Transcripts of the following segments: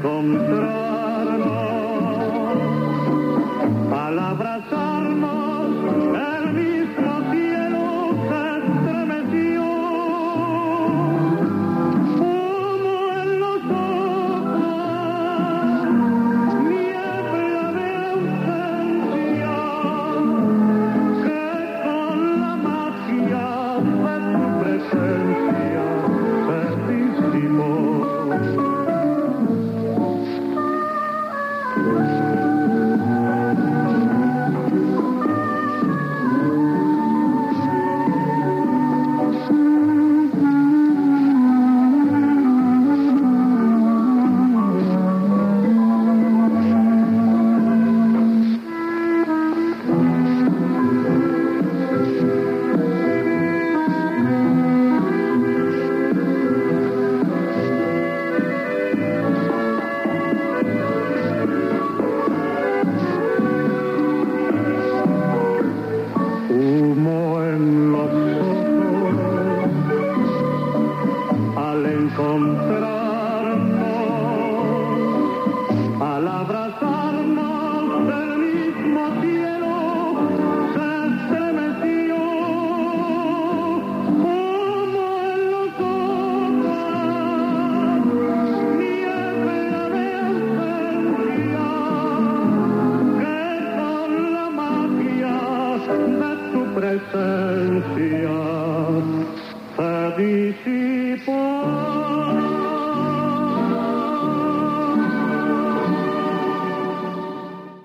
encontrar.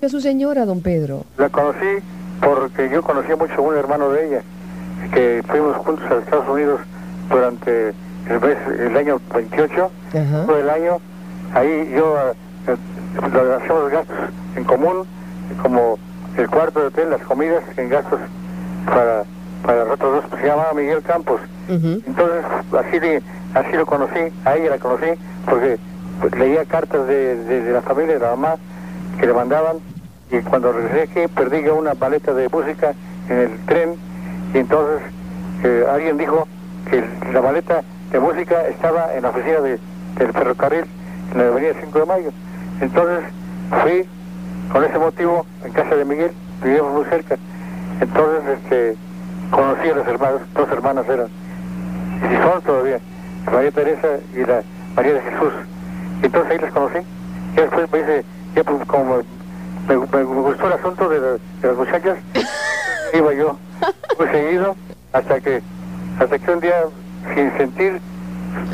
Su señora, don Pedro? La conocí porque yo conocía mucho a un hermano de ella, que fuimos juntos a Estados Unidos durante el, año 28, todo el año. Ahí yo eh, hacíamos gastos en común, como el cuarto de hotel, las comidas, en gastos para, para nosotros dos, se llamaba Miguel Campos. Entonces, así, así lo conocí, a ella la conocí, porque pues, leía cartas de, de la familia, de la mamá, que le mandaban y cuando regresé aquí perdí una paleta de música en el tren y entonces eh, alguien dijo que la maleta de música estaba en la oficina del ferrocarril en la avenida 5 de Mayo. Entonces fui con ese motivo en casa de Miguel, vivíamos muy cerca. Entonces este, conocí a las hermanas, dos hermanas eran, y son todavía, María Teresa y la María de Jesús. Entonces ahí las conocí. Y después me dice, ya pues como me, gustó el asunto de, las muchachas. Iba yo muy seguido hasta que, hasta que un día, sin sentir,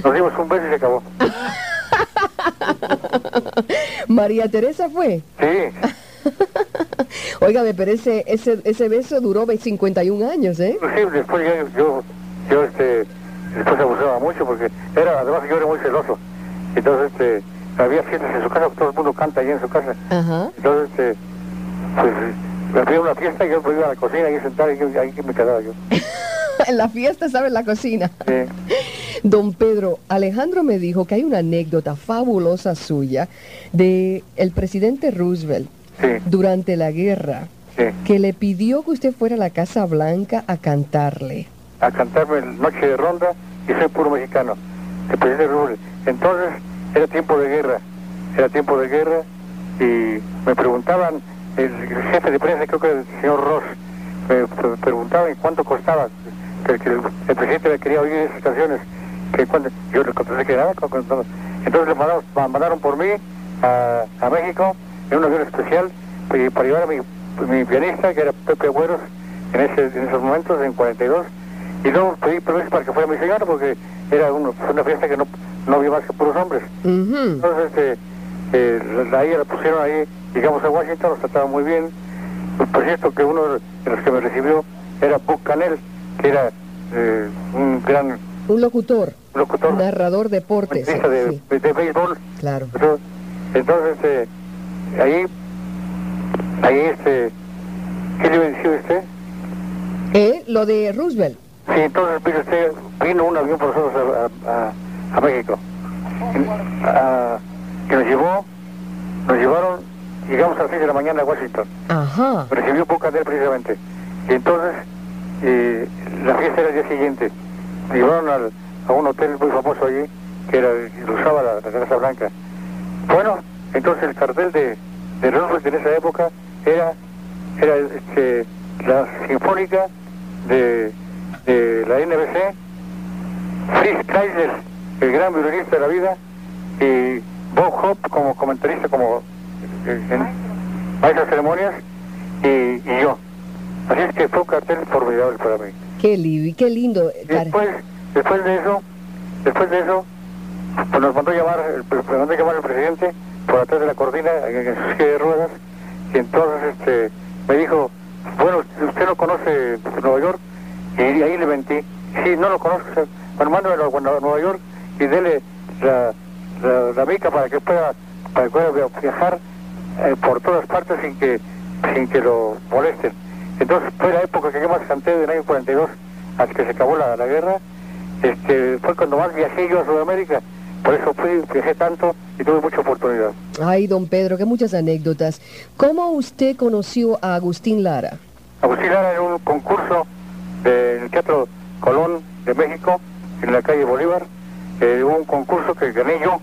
nos dimos un beso y se acabó. María Teresa fue. Sí. Óigame, pero ese, ese, ese beso duró 51 años, ¿eh? Sí, después yo, yo, este, después abusaba mucho porque era, además yo era muy celoso. Entonces, este, había fiestas en su casa, todo el mundo canta allí en su casa. Entonces, este, pues, había una fiesta y yo iba a la cocina y sentado y yo, ahí me quedaba yo. en la fiesta, ¿sabes? En la cocina. Sí. Don Pedro, Alejandro me dijo que hay una anécdota fabulosa suya de el presidente Roosevelt durante la guerra que le pidió que usted fuera a la Casa Blanca a cantarle. A cantarme Noche de Ronda y soy puro mexicano. El presidente Roosevelt. Entonces, era tiempo de guerra, era tiempo de guerra y me preguntaban, el, jefe de prensa, creo que el señor Ross, me, preguntaba en cuánto costaba, que, el, presidente me quería oír esas canciones, que cuando, yo le contesté que nada, Entonces le mandaron, por mí a, a, México en un avión especial para llevar a mi, mi pianista, que era Pepe Agüeros, en, ese, en esos momentos, en 42, y luego pedí permiso para que fuera mi señora, porque era una fiesta que no, no había más que puros hombres. Entonces, este, eh, ahí la pusieron ahí, llegamos a Washington, nos trataba muy bien. Por cierto, que uno de los que me recibió era Buck Canel, que era eh, un gran... Un locutor. Un locutor. Narrador deportes. De, de, béisbol. Claro. Entonces, eh, ahí, ahí este, ¿qué le venció usted? Eh, lo de Roosevelt. Sí, entonces vino, usted, vino un avión por nosotros a, a, México. que nos llevó, nos llevaron, llegamos a las 6 de la mañana a Washington. Ajá. Recibió poca de él precisamente. Y entonces, eh, la fiesta era el día siguiente. Nos llevaron al, a un hotel muy famoso allí, que era, usaba la, Casa Blanca. Bueno, entonces el cartel de, de Roosevelt en esa época era, era este, la Sinfónica de de la NBC, Fritz Kreisler, el gran violinista de la vida, y Bob Hope como comentarista, como eh, en esas ceremonias, y, yo. Así es que fue un cartel formidable para mí. Qué, qué lindo. Después, después de eso, después de eso, pues nos mandó llamar, el, mandó llamar el presidente por atrás de la cortina en, en su silla de ruedas, y entonces este me dijo, bueno, usted no conoce Nueva York, y ahí le mentí. Sí, no lo conozco, hermano de Nueva York y dele la, la, beca para que pueda, para que pueda viajar eh, por todas partes sin que, sin que lo molesten. Entonces fue la época que yo más canté del año 42 hasta que se acabó la, la guerra. Este, fue cuando más viajé yo a Sudamérica. Por eso fui, viajé tanto y tuve mucha oportunidad. Ay, don Pedro, qué muchas anécdotas. ¿Cómo usted conoció a Agustín Lara? Agustín Lara era un concurso del Teatro Colón de México, en la calle Bolívar, eh, un concurso que gané yo.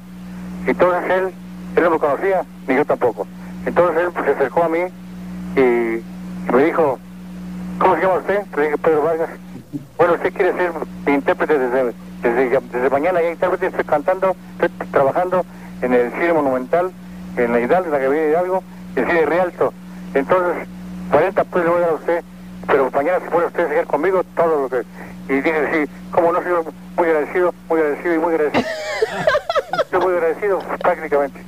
Entonces él, él no me conocía, ni yo tampoco. Entonces él se acercó a mí y, me dijo, ¿cómo se llama usted? Le dije, Pedro Vargas. Bueno, usted quiere ser intérprete desde, desde, mañana, ya intérprete, estoy cantando, estoy trabajando en el cine monumental, en la Hidalgo, en la Gavilla Hidalgo, el cine Rialto. Entonces, 40 pues le voy a dar a usted pero mañana si puede usted seguir conmigo todo lo que... Y dije, sí, como no soy muy agradecido, muy agradecido y muy agradecido. Estoy muy agradecido prácticamente.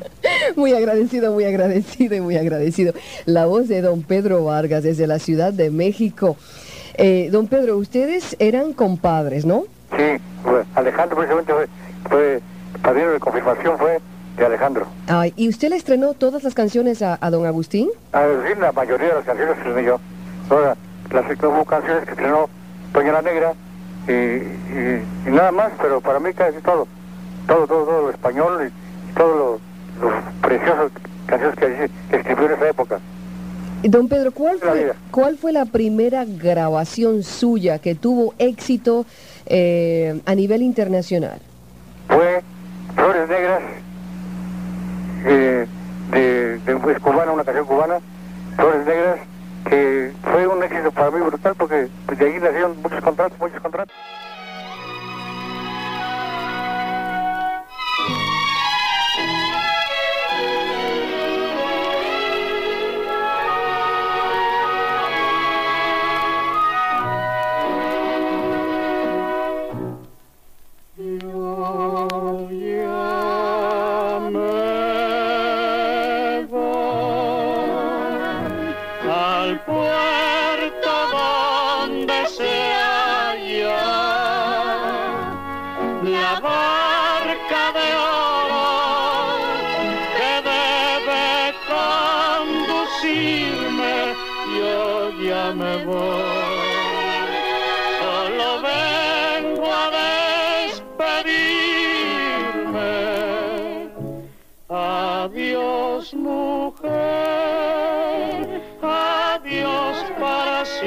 Muy agradecido, muy agradecido y muy agradecido. La voz de don Pedro Vargas desde la Ciudad de México. Eh, don Pedro, ustedes eran compadres, ¿no? Sí, Alejandro precisamente fue, fue padrino de confirmación, fue de Alejandro. Ay, ¿Y usted le estrenó todas las canciones a, don Agustín? A decir, la mayoría de las canciones estrené yo. Ahora, las hubo canciones que estrenó Doña la Negra y, nada más, pero para mí casi todo, todo, todo, todo lo español y, todos los preciosos canciones que, escribió en esa época. Don Pedro, ¿cuál fue, ¿cuál fue la primera grabación suya que tuvo éxito eh, a nivel internacional? Fue Flores Negras, eh, de, de, cubana, una puerto donde se halla la barca de oro que debe conducirme, yo ya me voy. Adiós, mujer.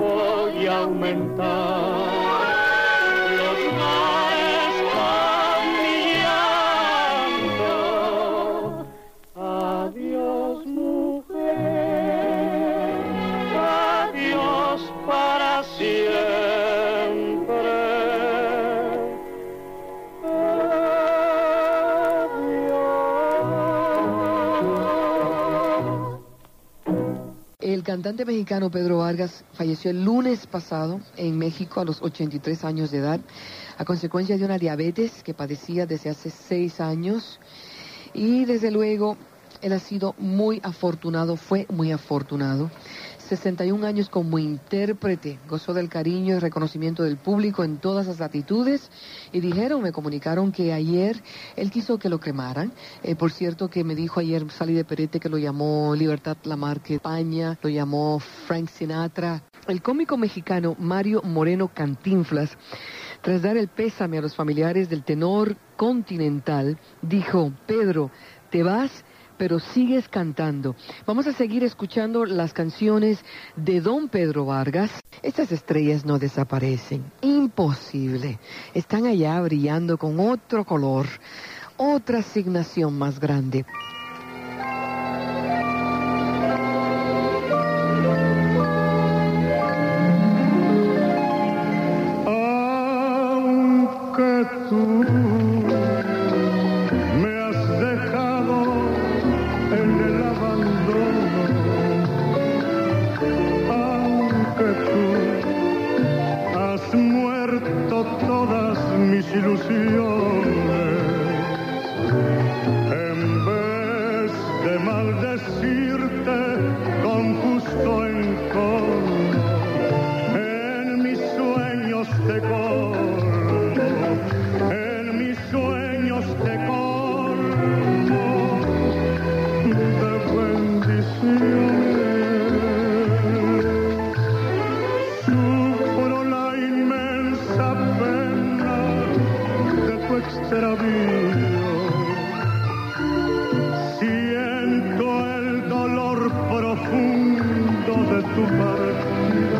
voy a aumentar cantante mexicano Pedro Vargas falleció el lunes pasado en México a los 83 años de edad a consecuencia de una diabetes que padecía desde hace seis años y desde luego él ha sido muy afortunado, fue muy afortunado. 61 años como intérprete, gozó del cariño y reconocimiento del público en todas las latitudes y dijeron, me comunicaron que ayer él quiso que lo cremaran. Eh, por cierto que me dijo ayer Sally de Perete que lo llamó Libertad Lamarque España, lo llamó Frank Sinatra. El cómico mexicano Mario Moreno Cantinflas, tras dar el pésame a los familiares del tenor continental, dijo, Pedro, te vas pero sigues cantando. Vamos a seguir escuchando las canciones de Don Pedro Vargas. Estas estrellas no desaparecen. Imposible. Están allá brillando con otro color, otra asignación más grande. Tu partida.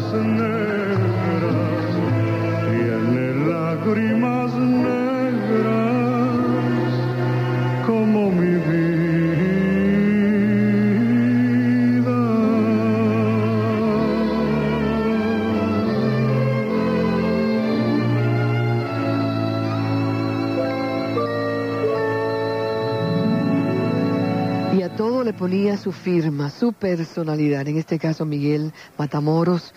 rosa nera tiene lacrime ponía su firma, su personalidad, en este caso Miguel Matamoros,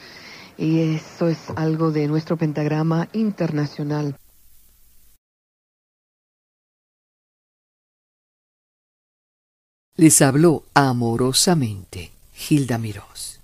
y eso es algo de nuestro pentagrama internacional. Les habló amorosamente Gilda Mirós.